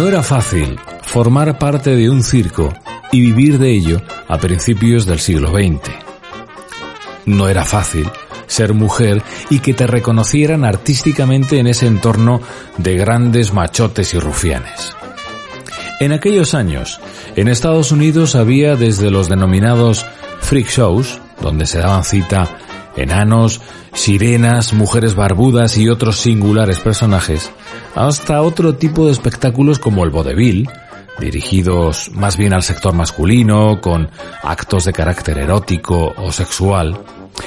No era fácil formar parte de un circo y vivir de ello a principios del siglo XX. No era fácil ser mujer y que te reconocieran artísticamente en ese entorno de grandes machotes y rufianes. En aquellos años, en Estados Unidos había desde los denominados freak shows, donde se daban cita enanos, sirenas, mujeres barbudas y otros singulares personajes, hasta otro tipo de espectáculos como el vodevil, dirigidos más bien al sector masculino, con actos de carácter erótico o sexual.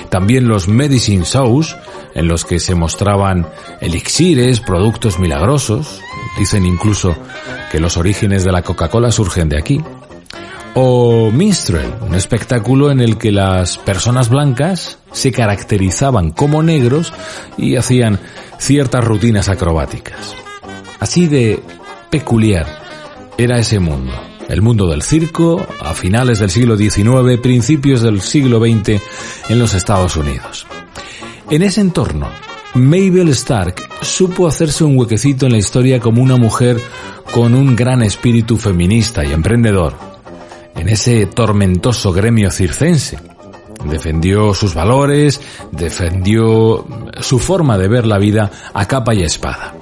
También los medicine shows, en los que se mostraban elixires, productos milagrosos, dicen incluso que los orígenes de la Coca-Cola surgen de aquí. O minstrel, un espectáculo en el que las personas blancas se caracterizaban como negros y hacían ciertas rutinas acrobáticas. Así de peculiar era ese mundo. El mundo del circo a finales del siglo XIX, principios del siglo XX en los Estados Unidos. En ese entorno, Mabel Stark supo hacerse un huequecito en la historia como una mujer con un gran espíritu feminista y emprendedor. En ese tormentoso gremio circense, defendió sus valores, defendió su forma de ver la vida a capa y espada.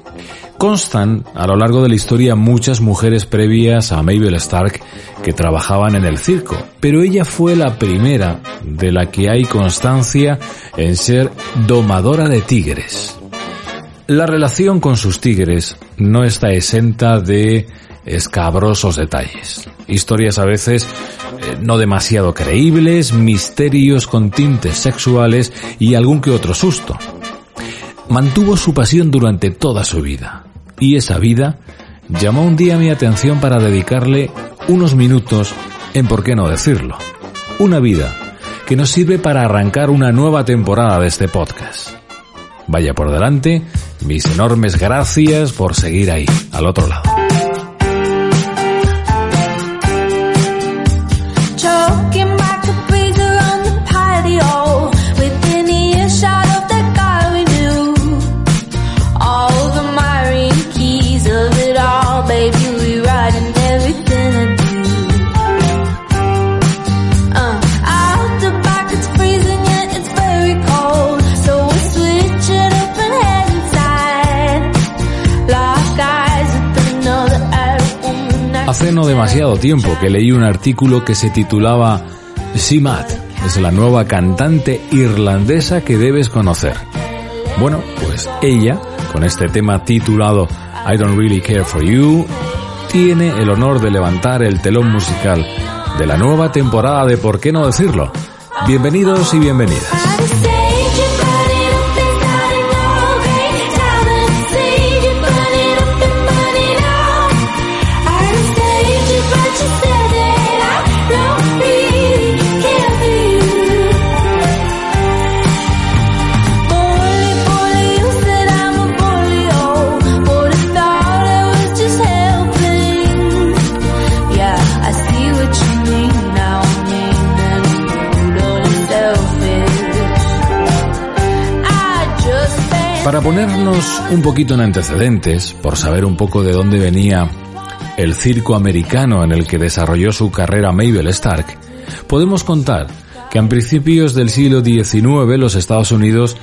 Constan a lo largo de la historia muchas mujeres previas a Mabel Stark que trabajaban en el circo, pero ella fue la primera de la que hay constancia en ser domadora de tigres. La relación con sus tigres no está exenta de escabrosos detalles. Historias a veces eh, no demasiado creíbles, misterios con tintes sexuales y algún que otro susto. Mantuvo su pasión durante toda su vida y esa vida llamó un día mi atención para dedicarle unos minutos en por qué no decirlo. Una vida que nos sirve para arrancar una nueva temporada de este podcast. Vaya por delante, mis enormes gracias por seguir ahí, al otro lado. Hace no demasiado tiempo que leí un artículo que se titulaba Simat, es la nueva cantante irlandesa que debes conocer. Bueno, pues ella, con este tema titulado I Don't Really Care For You, tiene el honor de levantar el telón musical de la nueva temporada de ¿Por qué no decirlo? Bienvenidos y bienvenidas. Para ponernos un poquito en antecedentes, por saber un poco de dónde venía el circo americano en el que desarrolló su carrera Mabel Stark, podemos contar que a principios del siglo XIX los Estados Unidos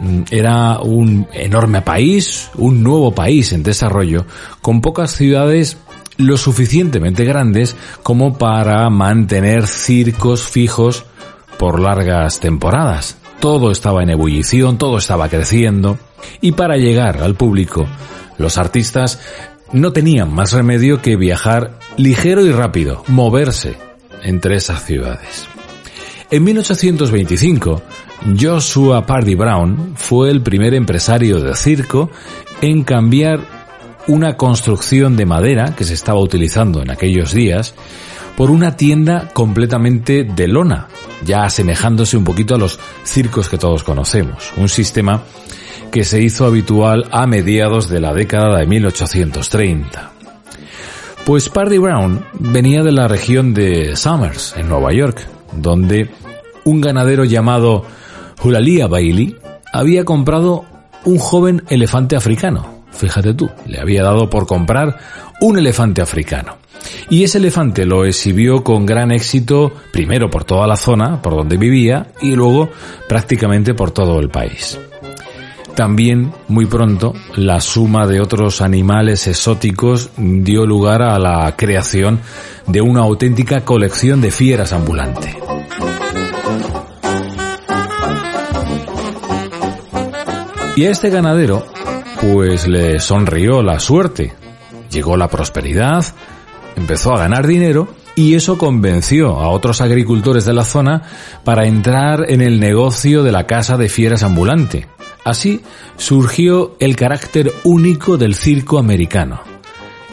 mm, era un enorme país, un nuevo país en desarrollo, con pocas ciudades lo suficientemente grandes como para mantener circos fijos por largas temporadas. Todo estaba en ebullición, todo estaba creciendo, y para llegar al público, los artistas no tenían más remedio que viajar ligero y rápido, moverse, entre esas ciudades. En 1825, Joshua Pardy Brown fue el primer empresario de circo en cambiar una construcción de madera que se estaba utilizando en aquellos días por una tienda completamente de lona, ya asemejándose un poquito a los circos que todos conocemos. Un sistema que se hizo habitual a mediados de la década de 1830. Pues Pardy Brown venía de la región de Summers, en Nueva York, donde un ganadero llamado Hulalia Bailey había comprado un joven elefante africano. Fíjate tú, le había dado por comprar un elefante africano. Y ese elefante lo exhibió con gran éxito, primero por toda la zona por donde vivía y luego prácticamente por todo el país. También, muy pronto, la suma de otros animales exóticos dio lugar a la creación de una auténtica colección de fieras ambulante. Y a este ganadero, pues le sonrió la suerte. Llegó la prosperidad, empezó a ganar dinero y eso convenció a otros agricultores de la zona para entrar en el negocio de la casa de fieras ambulante. Así surgió el carácter único del circo americano.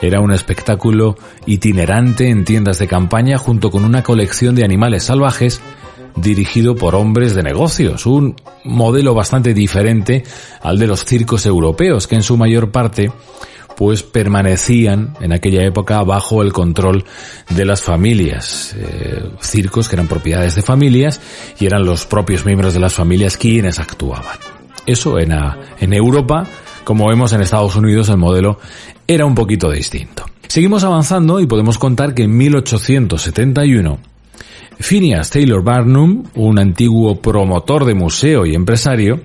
Era un espectáculo itinerante en tiendas de campaña junto con una colección de animales salvajes dirigido por hombres de negocios, un modelo bastante diferente al de los circos europeos que en su mayor parte pues permanecían en aquella época bajo el control de las familias. Eh, circos que eran propiedades de familias y eran los propios miembros de las familias quienes actuaban. Eso en, en Europa, como vemos en Estados Unidos, el modelo era un poquito distinto. Seguimos avanzando y podemos contar que en 1871 Phineas Taylor Barnum, un antiguo promotor de museo y empresario,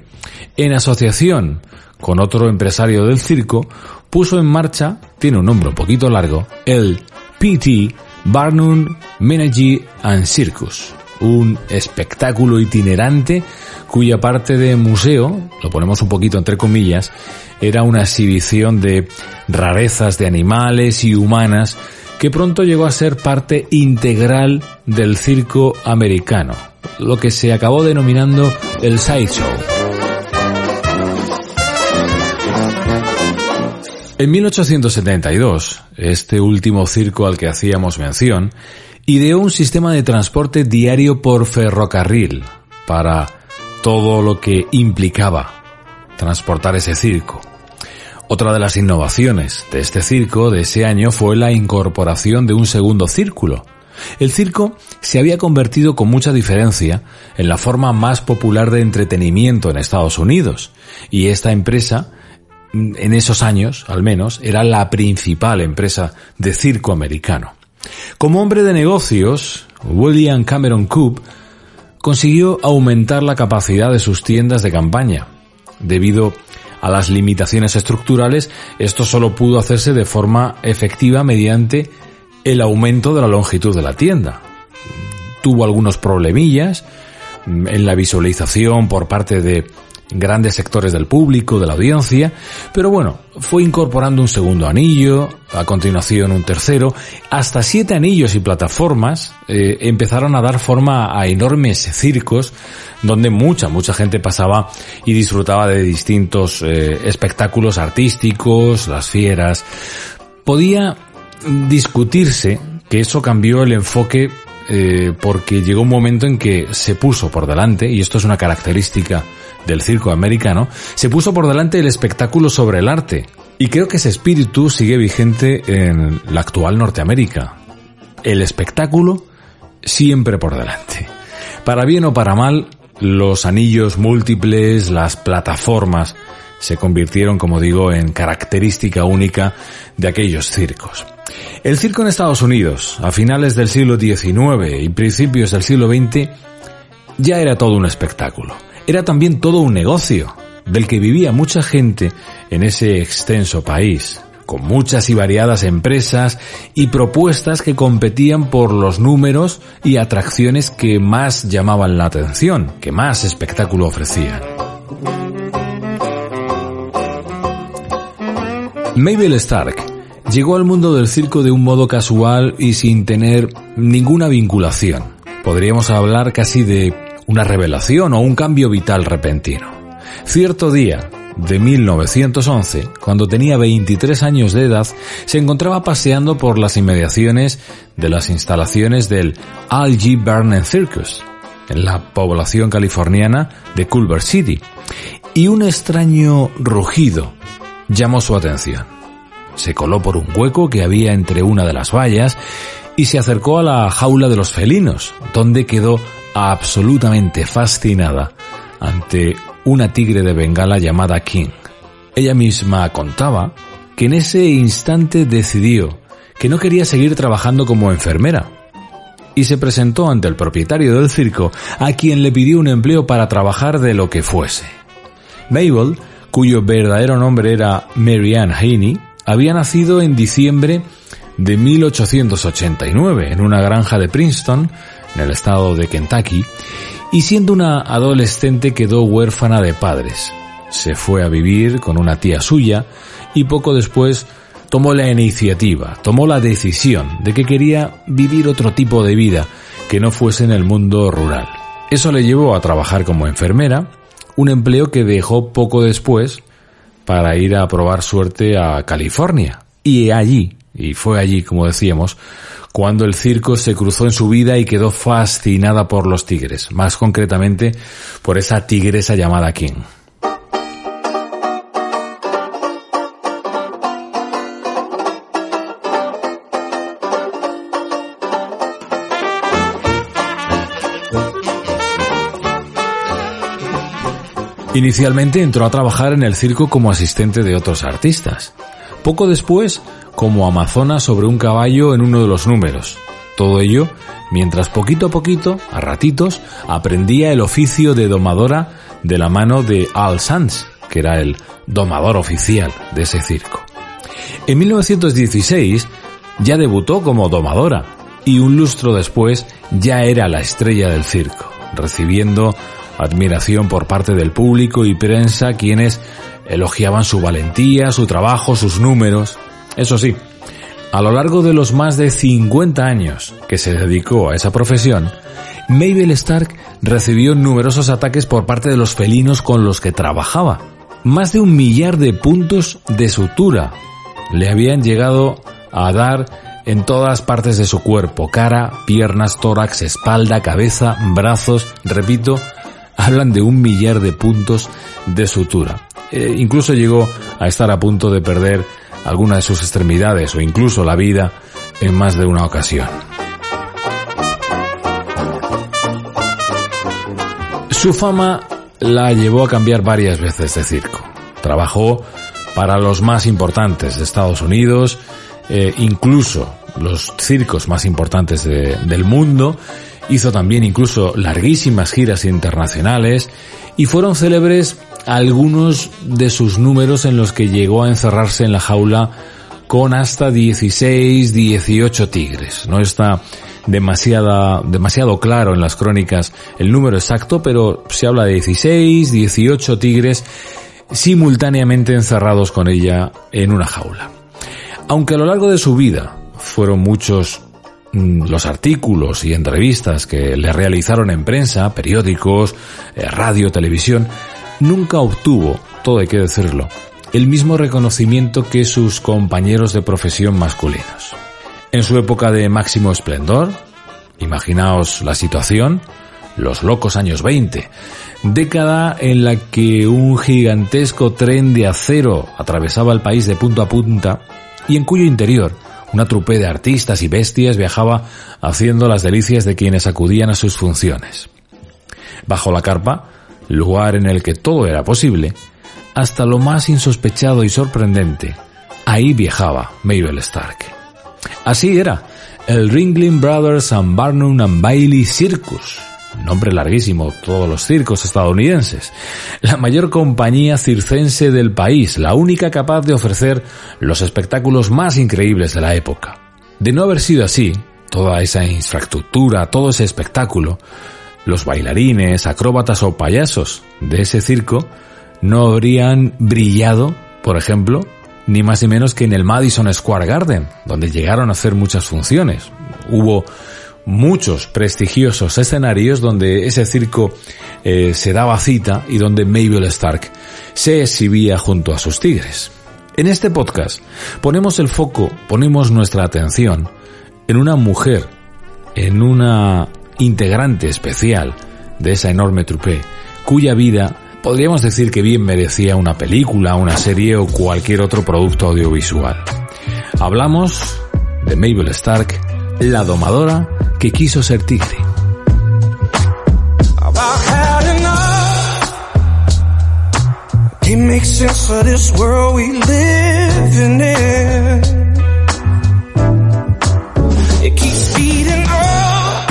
en asociación con otro empresario del circo, puso en marcha, tiene un nombre un poquito largo, el PT Barnum Menagerie and Circus, un espectáculo itinerante cuya parte de museo, lo ponemos un poquito entre comillas, era una exhibición de rarezas de animales y humanas que pronto llegó a ser parte integral del circo americano, lo que se acabó denominando el sideshow. En 1872, este último circo al que hacíamos mención, ideó un sistema de transporte diario por ferrocarril para todo lo que implicaba transportar ese circo. Otra de las innovaciones de este circo de ese año fue la incorporación de un segundo círculo. El circo se había convertido con mucha diferencia en la forma más popular de entretenimiento en Estados Unidos y esta empresa en esos años, al menos, era la principal empresa de circo americano. Como hombre de negocios, William Cameron Coop consiguió aumentar la capacidad de sus tiendas de campaña, debido a las limitaciones estructurales, esto solo pudo hacerse de forma efectiva mediante el aumento de la longitud de la tienda. Tuvo algunos problemillas en la visualización por parte de grandes sectores del público, de la audiencia, pero bueno, fue incorporando un segundo anillo, a continuación un tercero, hasta siete anillos y plataformas eh, empezaron a dar forma a enormes circos donde mucha, mucha gente pasaba y disfrutaba de distintos eh, espectáculos artísticos, las fieras. Podía discutirse que eso cambió el enfoque eh, porque llegó un momento en que se puso por delante, y esto es una característica del circo americano, se puso por delante el espectáculo sobre el arte. Y creo que ese espíritu sigue vigente en la actual Norteamérica. El espectáculo siempre por delante. Para bien o para mal, los anillos múltiples, las plataformas, se convirtieron, como digo, en característica única de aquellos circos. El circo en Estados Unidos, a finales del siglo XIX y principios del siglo XX, ya era todo un espectáculo era también todo un negocio, del que vivía mucha gente en ese extenso país, con muchas y variadas empresas y propuestas que competían por los números y atracciones que más llamaban la atención, que más espectáculo ofrecían. Mabel Stark Llegó al mundo del circo de un modo casual y sin tener ninguna vinculación. Podríamos hablar casi de una revelación o un cambio vital repentino. Cierto día, de 1911, cuando tenía 23 años de edad, se encontraba paseando por las inmediaciones de las instalaciones del Al G. Barnum Circus, en la población californiana de Culver City, y un extraño rugido llamó su atención. Se coló por un hueco que había entre una de las vallas y se acercó a la jaula de los felinos, donde quedó absolutamente fascinada ante una tigre de Bengala llamada King. Ella misma contaba que en ese instante decidió que no quería seguir trabajando como enfermera y se presentó ante el propietario del circo a quien le pidió un empleo para trabajar de lo que fuese. Mabel, cuyo verdadero nombre era Mary Ann Haney, había nacido en diciembre de 1889 en una granja de Princeton, en el estado de Kentucky, y siendo una adolescente quedó huérfana de padres. Se fue a vivir con una tía suya y poco después tomó la iniciativa, tomó la decisión de que quería vivir otro tipo de vida que no fuese en el mundo rural. Eso le llevó a trabajar como enfermera, un empleo que dejó poco después para ir a probar suerte a California. Y allí, y fue allí, como decíamos, cuando el circo se cruzó en su vida y quedó fascinada por los tigres, más concretamente por esa tigresa llamada King. Inicialmente entró a trabajar en el circo como asistente de otros artistas. Poco después como amazona sobre un caballo en uno de los números. Todo ello mientras poquito a poquito, a ratitos, aprendía el oficio de domadora de la mano de Al Sanz, que era el domador oficial de ese circo. En 1916 ya debutó como domadora y un lustro después ya era la estrella del circo, recibiendo admiración por parte del público y prensa quienes elogiaban su valentía, su trabajo, sus números. Eso sí, a lo largo de los más de 50 años que se dedicó a esa profesión, Mabel Stark recibió numerosos ataques por parte de los felinos con los que trabajaba. Más de un millar de puntos de sutura le habían llegado a dar en todas partes de su cuerpo, cara, piernas, tórax, espalda, cabeza, brazos, repito, hablan de un millar de puntos de sutura. Eh, incluso llegó a estar a punto de perder alguna de sus extremidades o incluso la vida en más de una ocasión. Su fama la llevó a cambiar varias veces de circo. Trabajó para los más importantes de Estados Unidos, eh, incluso los circos más importantes del mundo, hizo también incluso larguísimas giras internacionales y fueron célebres algunos de sus números en los que llegó a encerrarse en la jaula con hasta 16, 18 tigres. No está demasiada, demasiado claro en las crónicas el número exacto, pero se habla de 16, 18 tigres simultáneamente encerrados con ella en una jaula. Aunque a lo largo de su vida fueron muchos mm, los artículos y entrevistas que le realizaron en prensa, periódicos, eh, radio, televisión, nunca obtuvo, todo hay que decirlo, el mismo reconocimiento que sus compañeros de profesión masculinos. En su época de máximo esplendor, imaginaos la situación, los locos años 20, década en la que un gigantesco tren de acero atravesaba el país de punta a punta y en cuyo interior una trupe de artistas y bestias viajaba haciendo las delicias de quienes acudían a sus funciones. Bajo la carpa, lugar en el que todo era posible, hasta lo más insospechado y sorprendente, ahí viajaba Mabel Stark. Así era, el Ringling Brothers and Barnum and Bailey Circus, nombre larguísimo, todos los circos estadounidenses, la mayor compañía circense del país, la única capaz de ofrecer los espectáculos más increíbles de la época. De no haber sido así, toda esa infraestructura, todo ese espectáculo, los bailarines, acróbatas o payasos de ese circo no habrían brillado, por ejemplo, ni más ni menos que en el Madison Square Garden, donde llegaron a hacer muchas funciones. Hubo muchos prestigiosos escenarios donde ese circo eh, se daba cita y donde Mabel Stark se exhibía junto a sus tigres. En este podcast ponemos el foco, ponemos nuestra atención en una mujer, en una integrante especial de esa enorme trupe, cuya vida podríamos decir que bien merecía una película, una serie o cualquier otro producto audiovisual. Hablamos de Mabel Stark, la domadora que quiso ser tigre.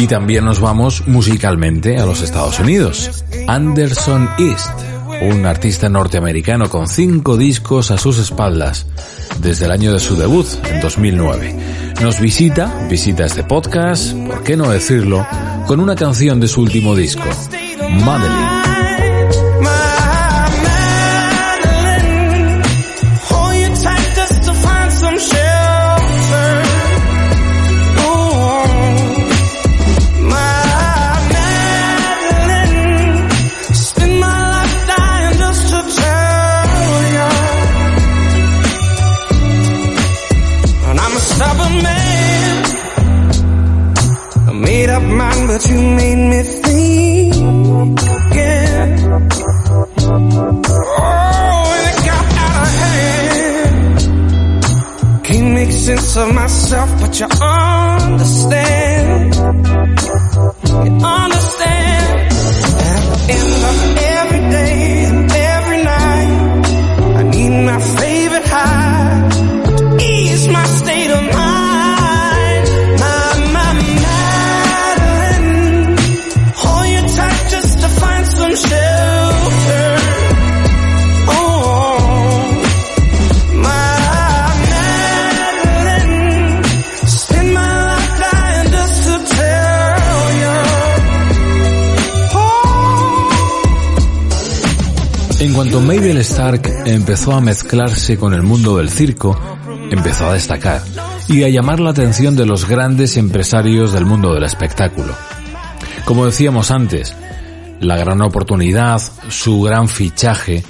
Y también nos vamos musicalmente a los Estados Unidos. Anderson East, un artista norteamericano con cinco discos a sus espaldas desde el año de su debut, en 2009. Nos visita, visita este podcast, ¿por qué no decirlo?, con una canción de su último disco, Madeline. You made me think again. Oh, and it got out of hand. Can't make sense of myself, but you understand. En cuanto Mabel Stark empezó a mezclarse con el mundo del circo, empezó a destacar y a llamar la atención de los grandes empresarios del mundo del espectáculo. Como decíamos antes, la gran oportunidad, su gran fichaje,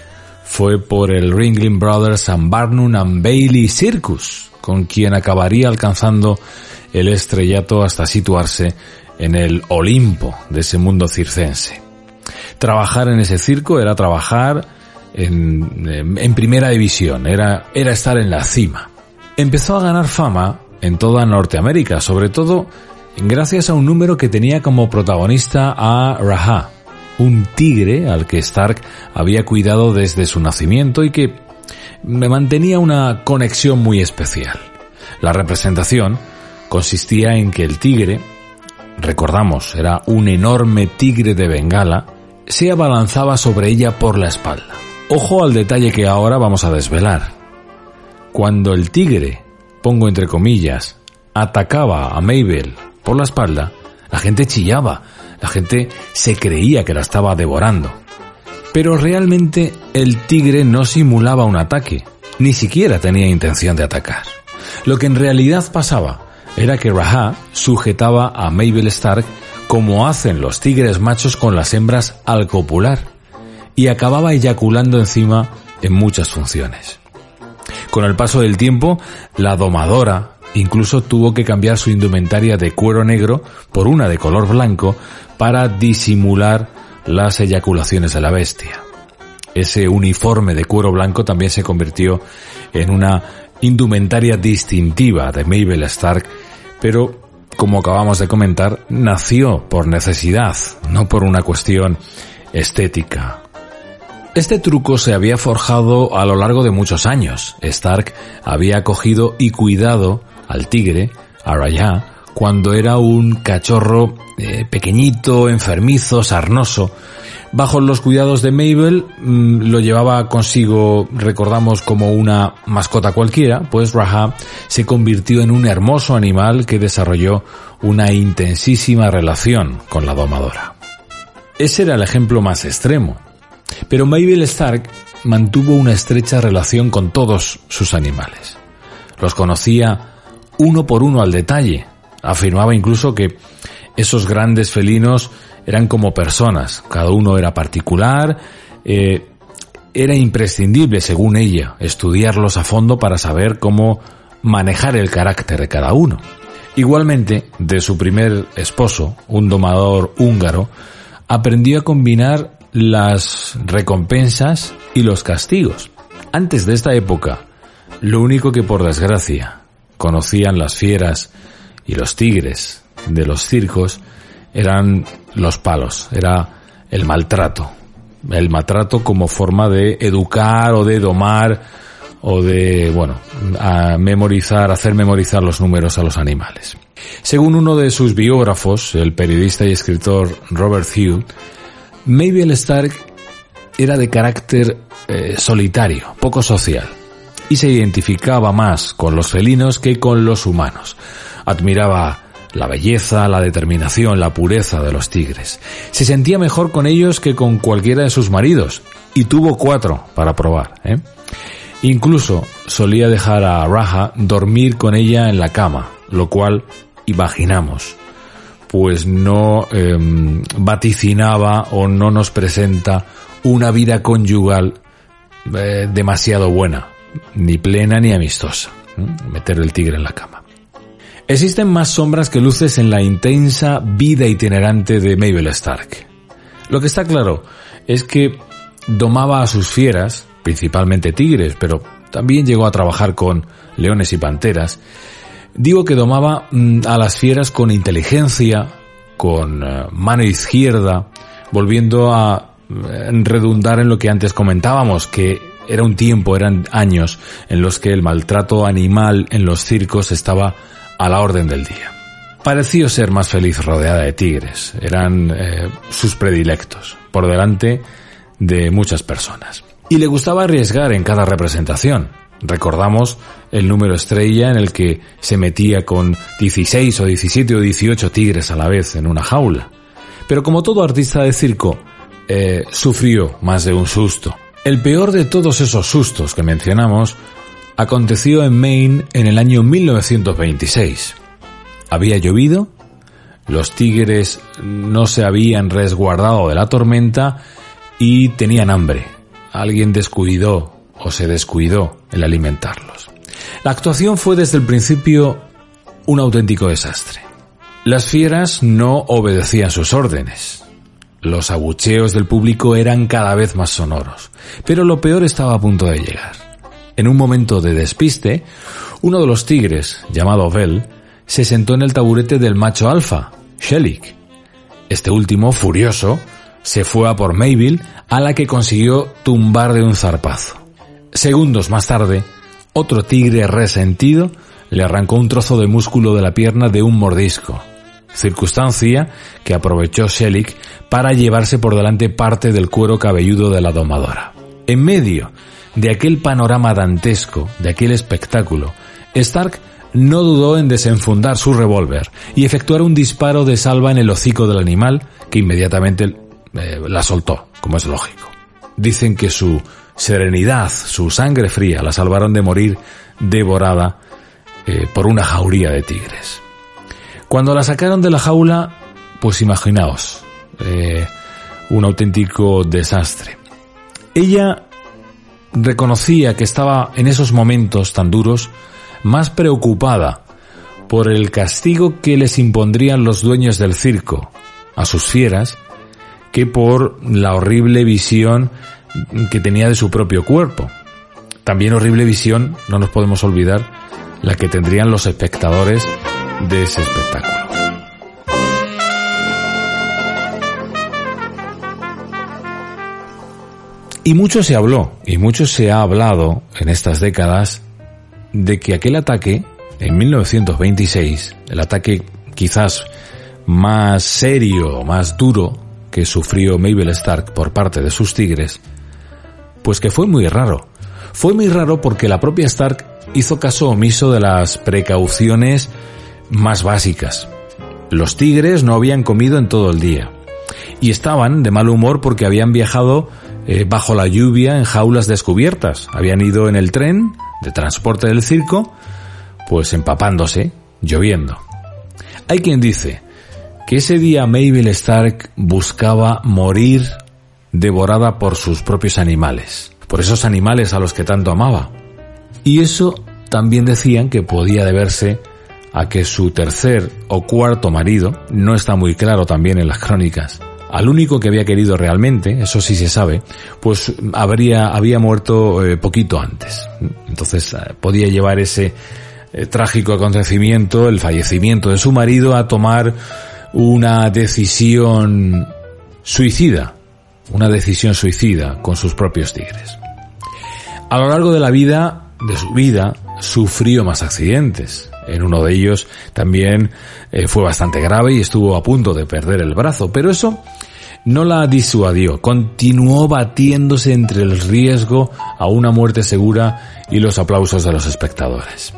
fue por el Ringling Brothers and Barnum and Bailey Circus, con quien acabaría alcanzando el estrellato hasta situarse en el Olimpo de ese mundo circense. Trabajar en ese circo era trabajar en, en, primera división, era, era estar en la cima. Empezó a ganar fama en toda Norteamérica, sobre todo gracias a un número que tenía como protagonista a Raha, un tigre al que Stark había cuidado desde su nacimiento y que me mantenía una conexión muy especial. La representación consistía en que el tigre, recordamos, era un enorme tigre de Bengala, se abalanzaba sobre ella por la espalda. Ojo al detalle que ahora vamos a desvelar. Cuando el tigre, pongo entre comillas, atacaba a Mabel por la espalda, la gente chillaba, la gente se creía que la estaba devorando. Pero realmente el tigre no simulaba un ataque, ni siquiera tenía intención de atacar. Lo que en realidad pasaba era que Raha sujetaba a Mabel Stark como hacen los tigres machos con las hembras al copular, y acababa eyaculando encima en muchas funciones. Con el paso del tiempo, la domadora incluso tuvo que cambiar su indumentaria de cuero negro por una de color blanco para disimular las eyaculaciones de la bestia. Ese uniforme de cuero blanco también se convirtió en una indumentaria distintiva de Mabel Stark, pero como acabamos de comentar, nació por necesidad, no por una cuestión estética. Este truco se había forjado a lo largo de muchos años. Stark había acogido y cuidado al tigre, a Raya, cuando era un cachorro eh, pequeñito, enfermizo, sarnoso, Bajo los cuidados de Mabel mm, lo llevaba consigo, recordamos, como una mascota cualquiera, pues Raha se convirtió en un hermoso animal que desarrolló una intensísima relación con la domadora. Ese era el ejemplo más extremo. Pero Mabel Stark mantuvo una estrecha relación con todos sus animales. Los conocía uno por uno al detalle. Afirmaba incluso que esos grandes felinos eran como personas, cada uno era particular, eh, era imprescindible, según ella, estudiarlos a fondo para saber cómo manejar el carácter de cada uno. Igualmente, de su primer esposo, un domador húngaro, aprendió a combinar las recompensas y los castigos. Antes de esta época, lo único que por desgracia conocían las fieras y los tigres de los circos eran los palos, era el maltrato. El maltrato como forma de educar o de domar o de, bueno, a memorizar, hacer memorizar los números a los animales. Según uno de sus biógrafos, el periodista y escritor Robert Hugh, Mabel Stark era de carácter eh, solitario, poco social, y se identificaba más con los felinos que con los humanos. Admiraba la belleza, la determinación, la pureza de los tigres. Se sentía mejor con ellos que con cualquiera de sus maridos, y tuvo cuatro para probar. ¿eh? Incluso solía dejar a Raja dormir con ella en la cama, lo cual imaginamos, pues no em, vaticinaba o no nos presenta una vida conyugal eh, demasiado buena, ni plena ni amistosa. Meter el tigre en la cama. Existen más sombras que luces en la intensa vida itinerante de Mabel Stark. Lo que está claro es que domaba a sus fieras, principalmente tigres, pero también llegó a trabajar con leones y panteras. Digo que domaba mm, a las fieras con inteligencia, con eh, mano izquierda, volviendo a eh, redundar en lo que antes comentábamos, que era un tiempo, eran años en los que el maltrato animal en los circos estaba a la orden del día. Pareció ser más feliz rodeada de tigres, eran eh, sus predilectos, por delante de muchas personas y le gustaba arriesgar en cada representación. Recordamos el número estrella en el que se metía con 16 o 17 o 18 tigres a la vez en una jaula. Pero como todo artista de circo, eh, sufrió más de un susto. El peor de todos esos sustos que mencionamos aconteció en Maine en el año 1926. Había llovido, los tigres no se habían resguardado de la tormenta y tenían hambre alguien descuidó o se descuidó el alimentarlos. La actuación fue desde el principio un auténtico desastre. Las fieras no obedecían sus órdenes. Los abucheos del público eran cada vez más sonoros, pero lo peor estaba a punto de llegar. En un momento de despiste, uno de los tigres, llamado Bell, se sentó en el taburete del macho alfa, Shelik. Este último, furioso, se fue a por Mayville, a la que consiguió tumbar de un zarpazo. Segundos más tarde, otro tigre resentido le arrancó un trozo de músculo de la pierna de un mordisco, circunstancia que aprovechó Shelik para llevarse por delante parte del cuero cabelludo de la domadora. En medio de aquel panorama dantesco, de aquel espectáculo, Stark no dudó en desenfundar su revólver y efectuar un disparo de salva en el hocico del animal, que inmediatamente eh, la soltó, como es lógico. Dicen que su serenidad, su sangre fría, la salvaron de morir devorada eh, por una jauría de tigres. Cuando la sacaron de la jaula, pues imaginaos, eh, un auténtico desastre. Ella reconocía que estaba en esos momentos tan duros más preocupada por el castigo que les impondrían los dueños del circo a sus fieras que por la horrible visión que tenía de su propio cuerpo. También horrible visión, no nos podemos olvidar, la que tendrían los espectadores de ese espectáculo. Y mucho se habló, y mucho se ha hablado en estas décadas, de que aquel ataque, en 1926, el ataque quizás más serio, más duro que sufrió Mabel Stark por parte de sus tigres, pues que fue muy raro. Fue muy raro porque la propia Stark hizo caso omiso de las precauciones más básicas. Los tigres no habían comido en todo el día y estaban de mal humor porque habían viajado eh, bajo la lluvia en jaulas descubiertas. Habían ido en el tren de transporte del circo, pues empapándose, lloviendo. Hay quien dice que ese día Mabel Stark buscaba morir devorada por sus propios animales, por esos animales a los que tanto amaba. Y eso también decían que podía deberse a que su tercer o cuarto marido, no está muy claro también en las crónicas, al único que había querido realmente, eso sí se sabe, pues habría, había muerto eh, poquito antes. Entonces eh, podía llevar ese eh, trágico acontecimiento, el fallecimiento de su marido, a tomar una decisión suicida, una decisión suicida con sus propios tigres. A lo largo de la vida, de su vida, sufrió más accidentes. En uno de ellos también eh, fue bastante grave y estuvo a punto de perder el brazo, pero eso no la disuadió. Continuó batiéndose entre el riesgo a una muerte segura y los aplausos de los espectadores.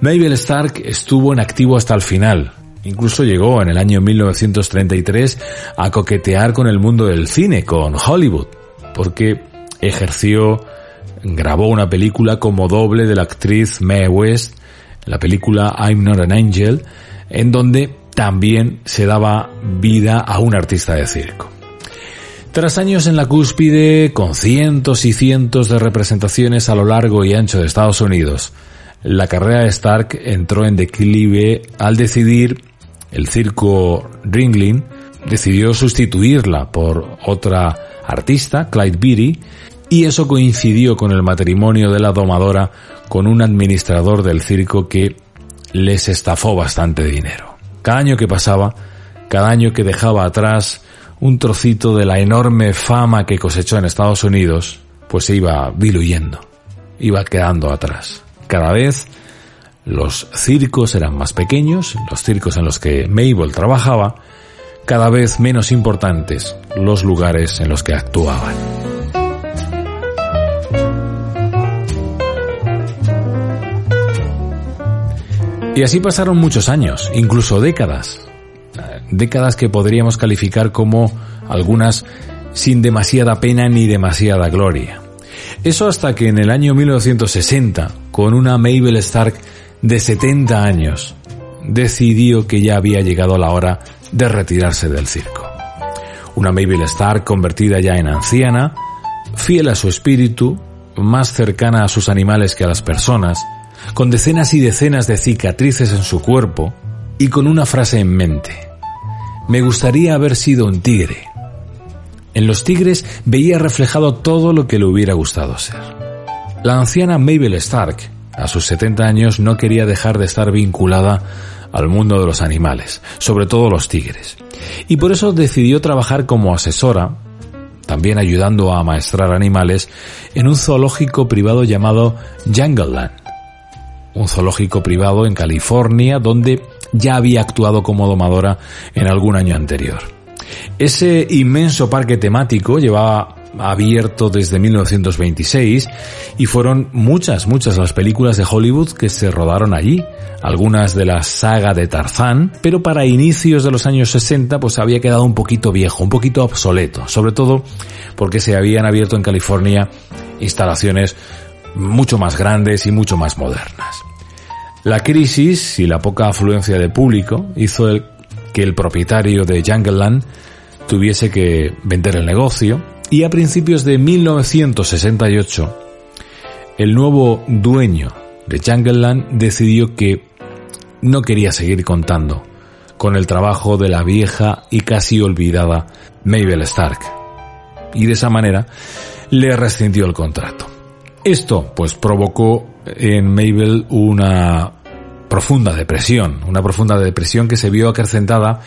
Mabel Stark estuvo en activo hasta el final. Incluso llegó en el año 1933 a coquetear con el mundo del cine, con Hollywood, porque ejerció, grabó una película como doble de la actriz Mae West la película I'm Not an Angel, en donde también se daba vida a un artista de circo. Tras años en la cúspide, con cientos y cientos de representaciones a lo largo y ancho de Estados Unidos, la carrera de Stark entró en declive al decidir el circo Ringling decidió sustituirla por otra artista, Clyde Beatty, y eso coincidió con el matrimonio de la domadora con un administrador del circo que les estafó bastante dinero. Cada año que pasaba, cada año que dejaba atrás un trocito de la enorme fama que cosechó en Estados Unidos, pues se iba diluyendo, iba quedando atrás. Cada vez los circos eran más pequeños, los circos en los que Mabel trabajaba, cada vez menos importantes los lugares en los que actuaban. Y así pasaron muchos años, incluso décadas. Décadas que podríamos calificar como algunas sin demasiada pena ni demasiada gloria. Eso hasta que en el año 1960, con una Mabel Stark de 70 años, decidió que ya había llegado la hora de retirarse del circo. Una Mabel Stark convertida ya en anciana, fiel a su espíritu, más cercana a sus animales que a las personas, con decenas y decenas de cicatrices en su cuerpo y con una frase en mente. Me gustaría haber sido un tigre. En los tigres veía reflejado todo lo que le hubiera gustado ser. La anciana Mabel Stark, a sus 70 años, no quería dejar de estar vinculada al mundo de los animales, sobre todo los tigres. Y por eso decidió trabajar como asesora, también ayudando a amaestrar animales, en un zoológico privado llamado Jungleland, un zoológico privado en California donde ya había actuado como domadora en algún año anterior. Ese inmenso parque temático llevaba abierto desde 1926 y fueron muchas, muchas las películas de Hollywood que se rodaron allí, algunas de la saga de Tarzán, pero para inicios de los años 60 pues había quedado un poquito viejo, un poquito obsoleto, sobre todo porque se habían abierto en California instalaciones mucho más grandes y mucho más modernas. La crisis y la poca afluencia de público hizo que el propietario de Jungleland tuviese que vender el negocio y a principios de 1968 el nuevo dueño de Jungleland decidió que no quería seguir contando con el trabajo de la vieja y casi olvidada Mabel Stark y de esa manera le rescindió el contrato. Esto pues provocó en Mabel una profunda depresión, una profunda depresión que se vio acrecentada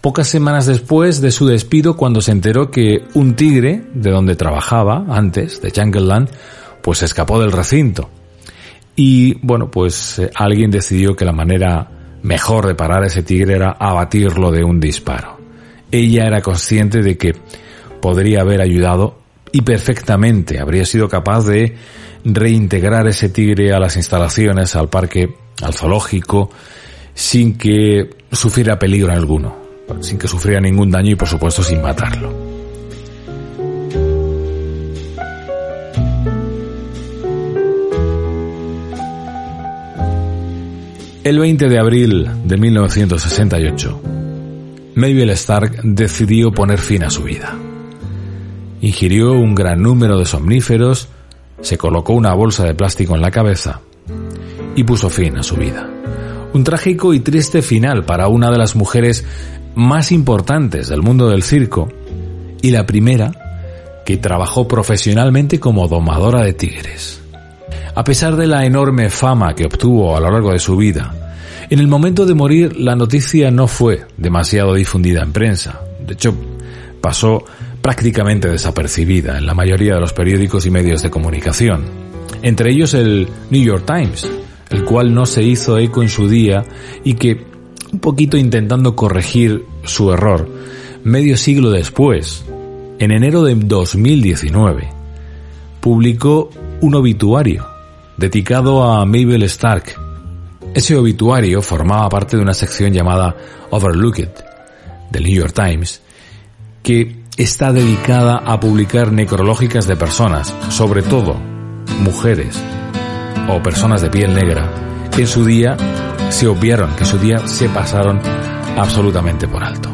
pocas semanas después de su despido cuando se enteró que un tigre de donde trabajaba antes, de Jungleland, pues escapó del recinto. Y bueno, pues eh, alguien decidió que la manera mejor de parar a ese tigre era abatirlo de un disparo. Ella era consciente de que podría haber ayudado y perfectamente habría sido capaz de reintegrar ese tigre a las instalaciones, al parque, al zoológico sin que sufriera peligro alguno, sin que sufriera ningún daño y por supuesto sin matarlo. El 20 de abril de 1968, Mabel Stark decidió poner fin a su vida. Ingirió un gran número de somníferos, se colocó una bolsa de plástico en la cabeza y puso fin a su vida. Un trágico y triste final para una de las mujeres más importantes del mundo del circo y la primera que trabajó profesionalmente como domadora de tigres. A pesar de la enorme fama que obtuvo a lo largo de su vida, en el momento de morir la noticia no fue demasiado difundida en prensa. De hecho, pasó prácticamente desapercibida en la mayoría de los periódicos y medios de comunicación. Entre ellos el New York Times, el cual no se hizo eco en su día y que, un poquito intentando corregir su error, medio siglo después, en enero de 2019, publicó un obituario dedicado a Mabel Stark. Ese obituario formaba parte de una sección llamada Overlooked del New York Times, que está dedicada a publicar necrológicas de personas, sobre todo mujeres o personas de piel negra, que en su día se obviaron, que en su día se pasaron absolutamente por alto.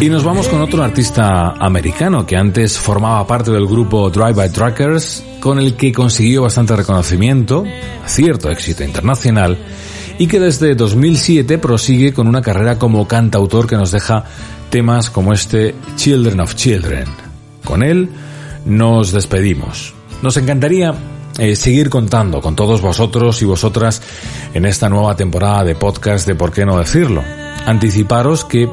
Y nos vamos con otro artista americano que antes formaba parte del grupo Drive By Truckers, con el que consiguió bastante reconocimiento, cierto éxito internacional, y que desde 2007 prosigue con una carrera como cantautor que nos deja temas como este Children of Children. Con él nos despedimos. Nos encantaría eh, seguir contando con todos vosotros y vosotras en esta nueva temporada de podcast de Por qué no decirlo. Anticiparos que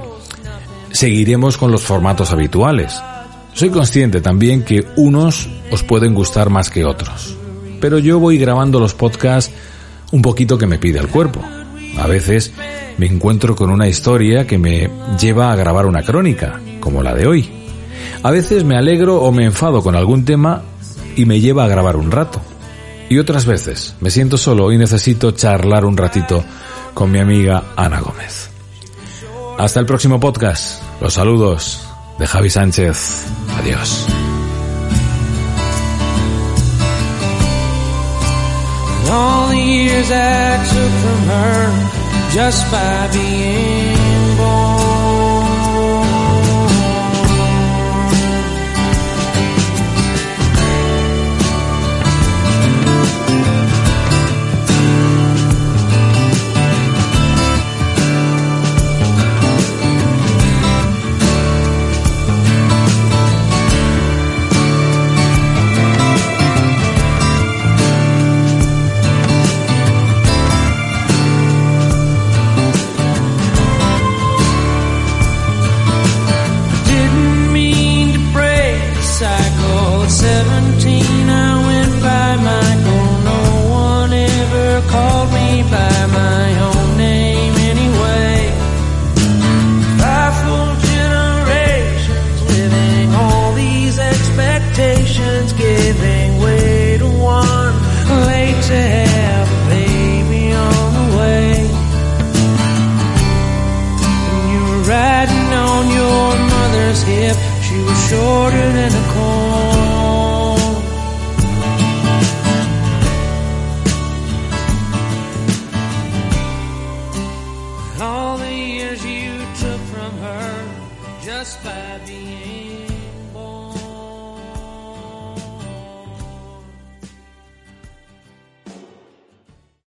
seguiremos con los formatos habituales. Soy consciente también que unos os pueden gustar más que otros, pero yo voy grabando los podcasts un poquito que me pide el cuerpo. A veces me encuentro con una historia que me lleva a grabar una crónica, como la de hoy. A veces me alegro o me enfado con algún tema y me lleva a grabar un rato. Y otras veces me siento solo y necesito charlar un ratito con mi amiga Ana Gómez. Hasta el próximo podcast. Los saludos de Javi Sánchez. Adiós.